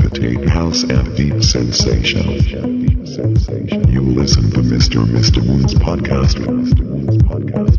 Fatigue house and deep sensation. You listen to Mr. Mistemoon's podcast. Mr. Wounds podcast.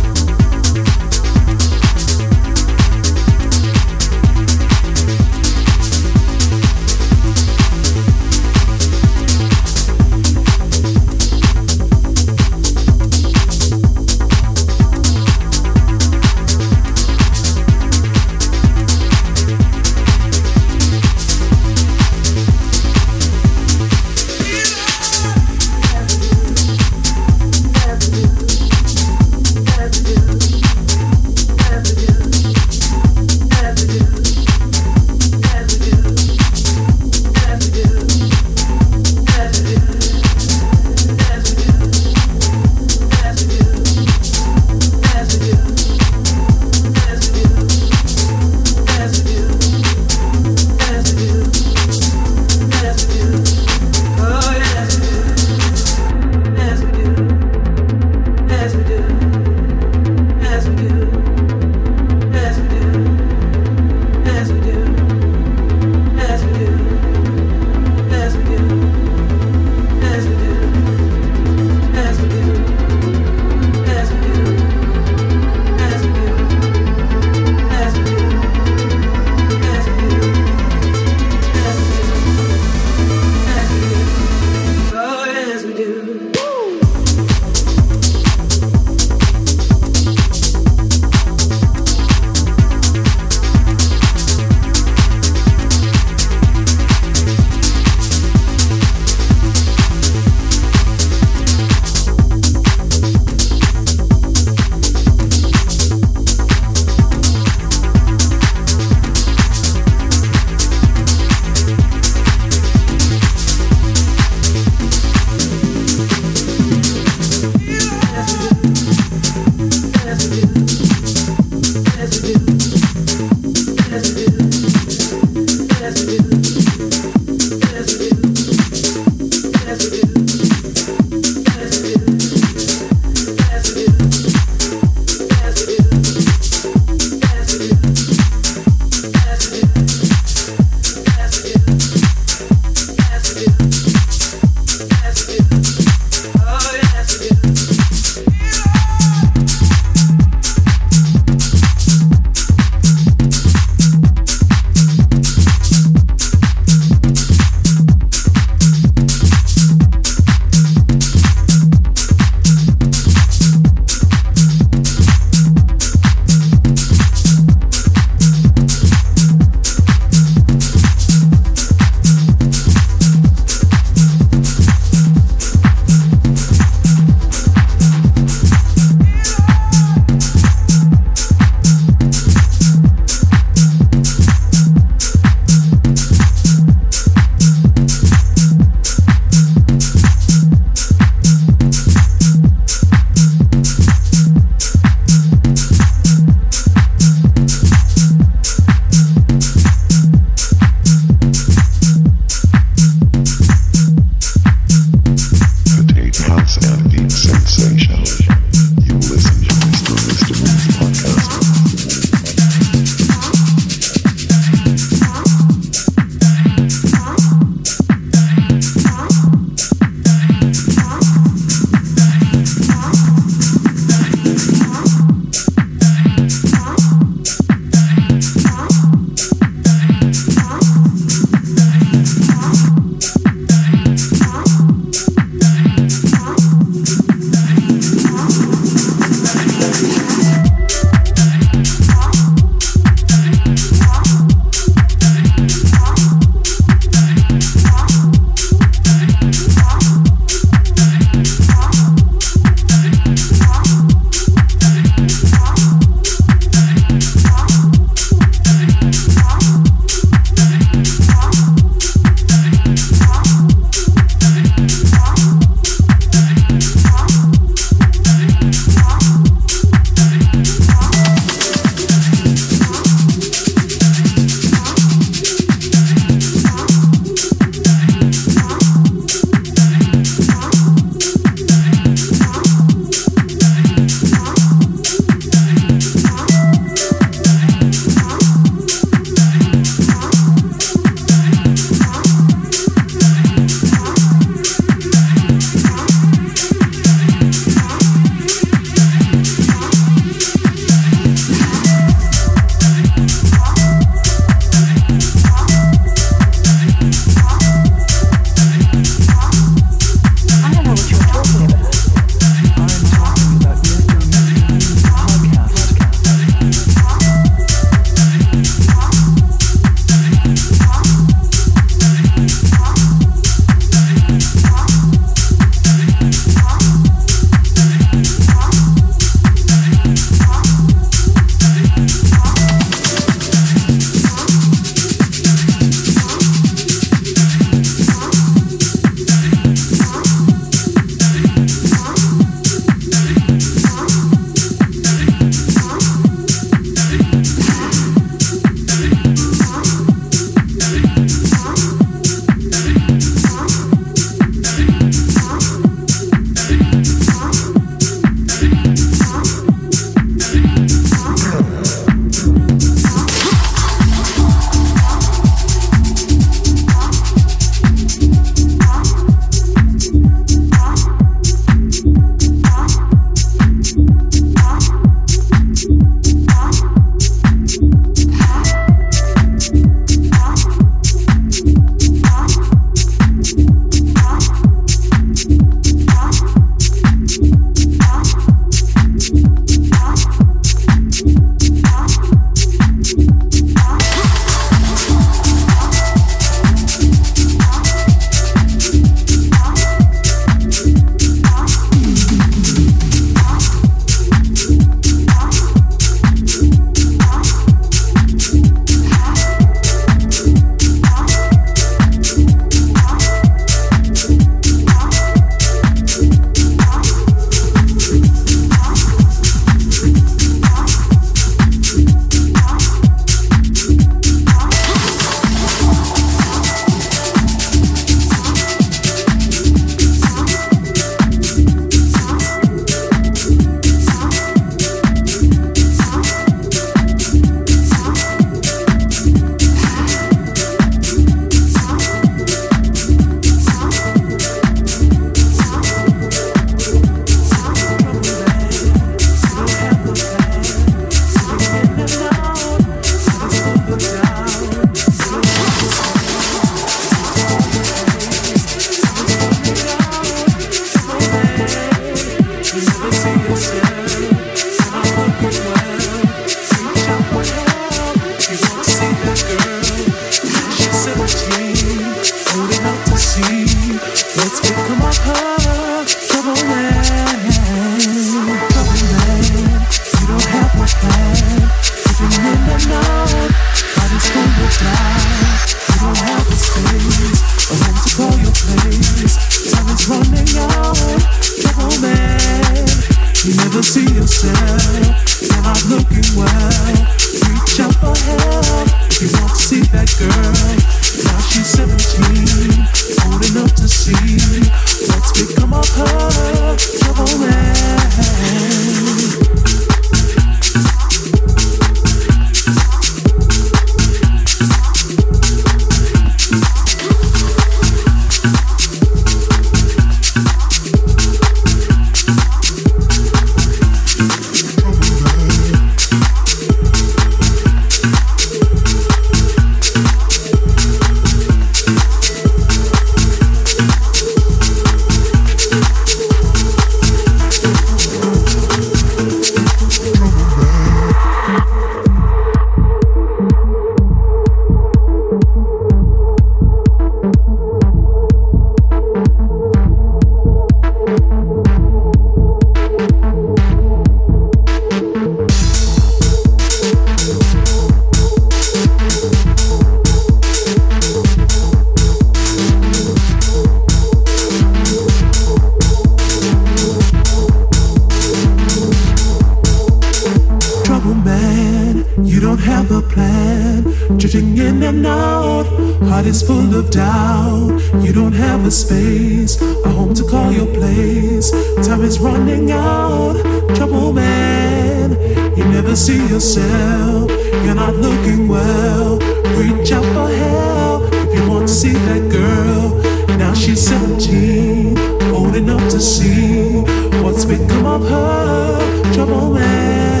see yourself, you're not looking well. Reach out for help if you want to see that girl. Now she's 17, old enough to see what's become of her. Trouble man.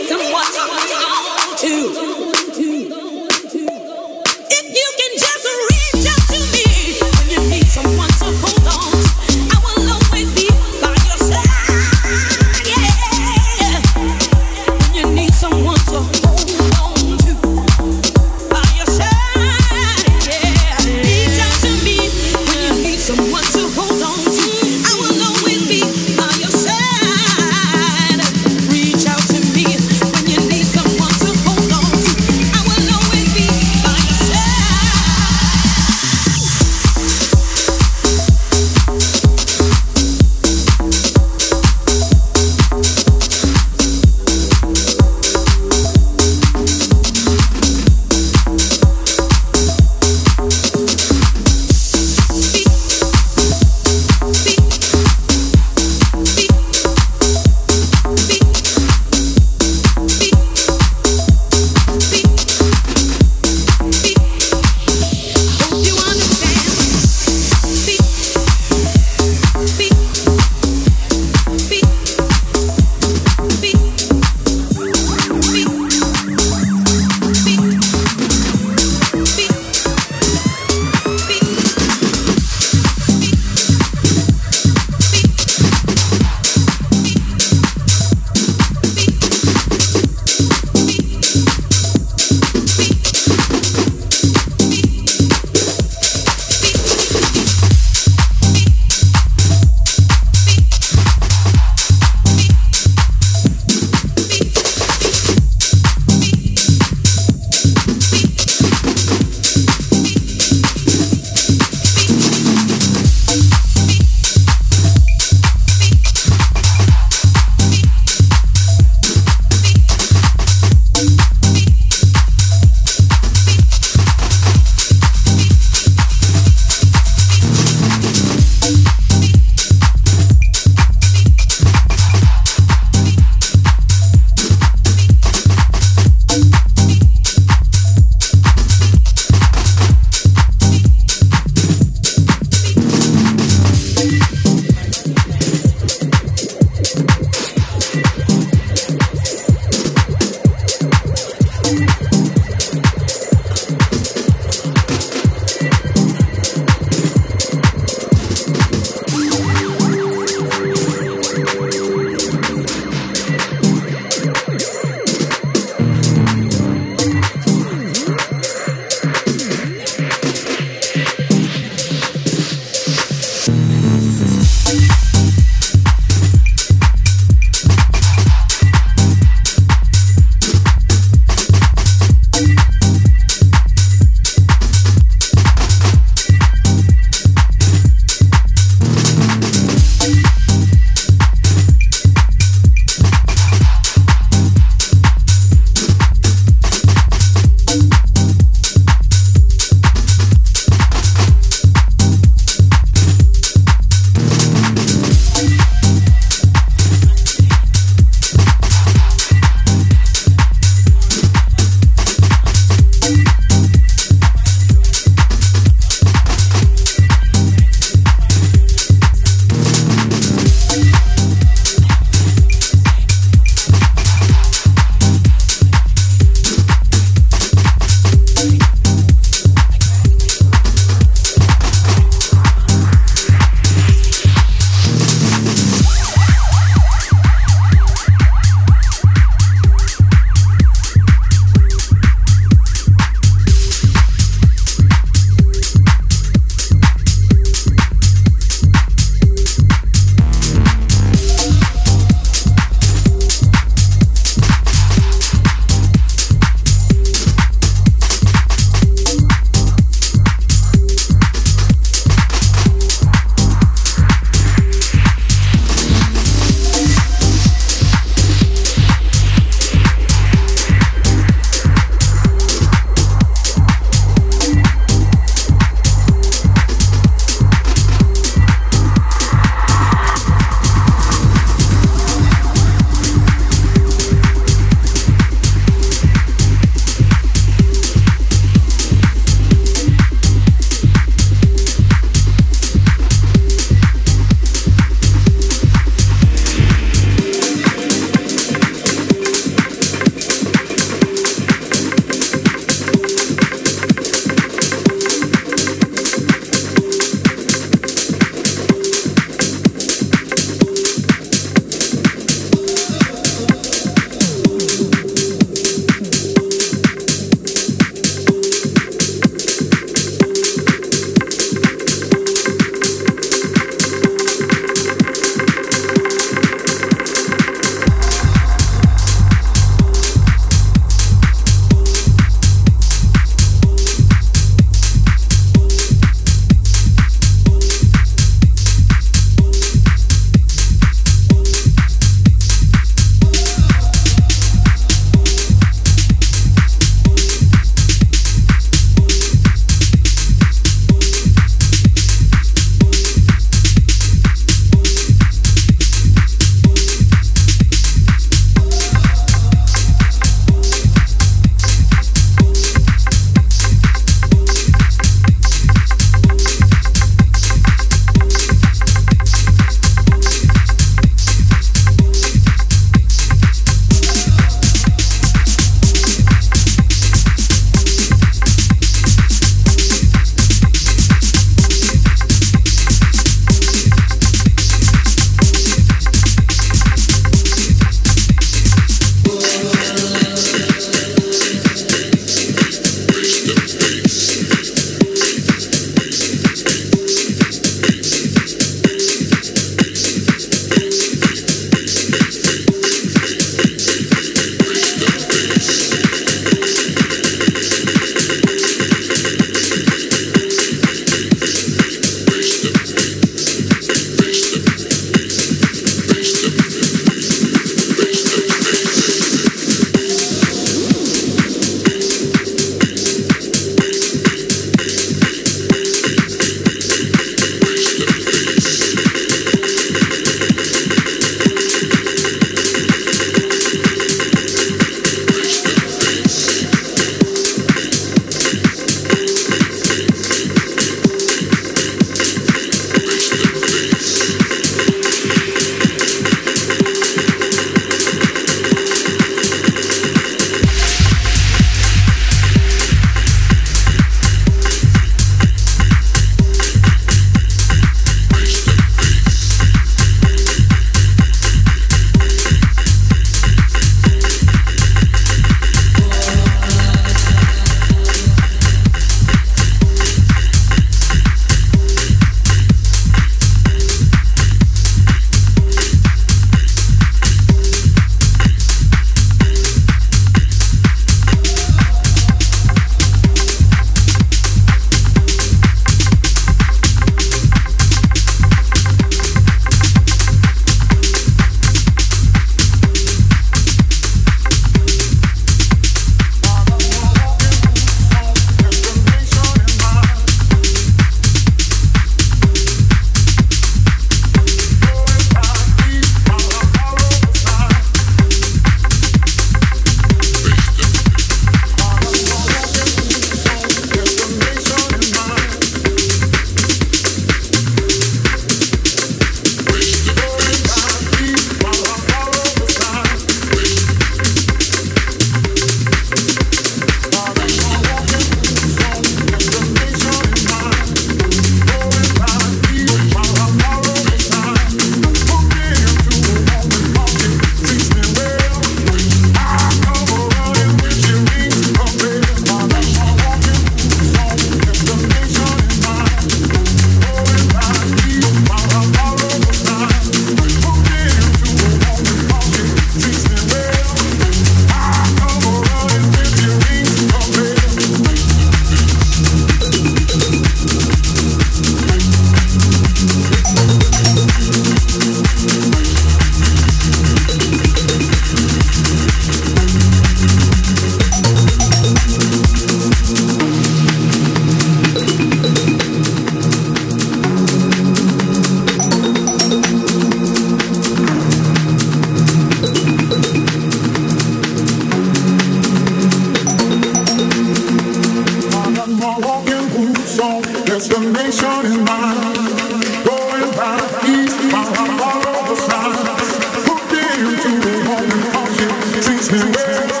you.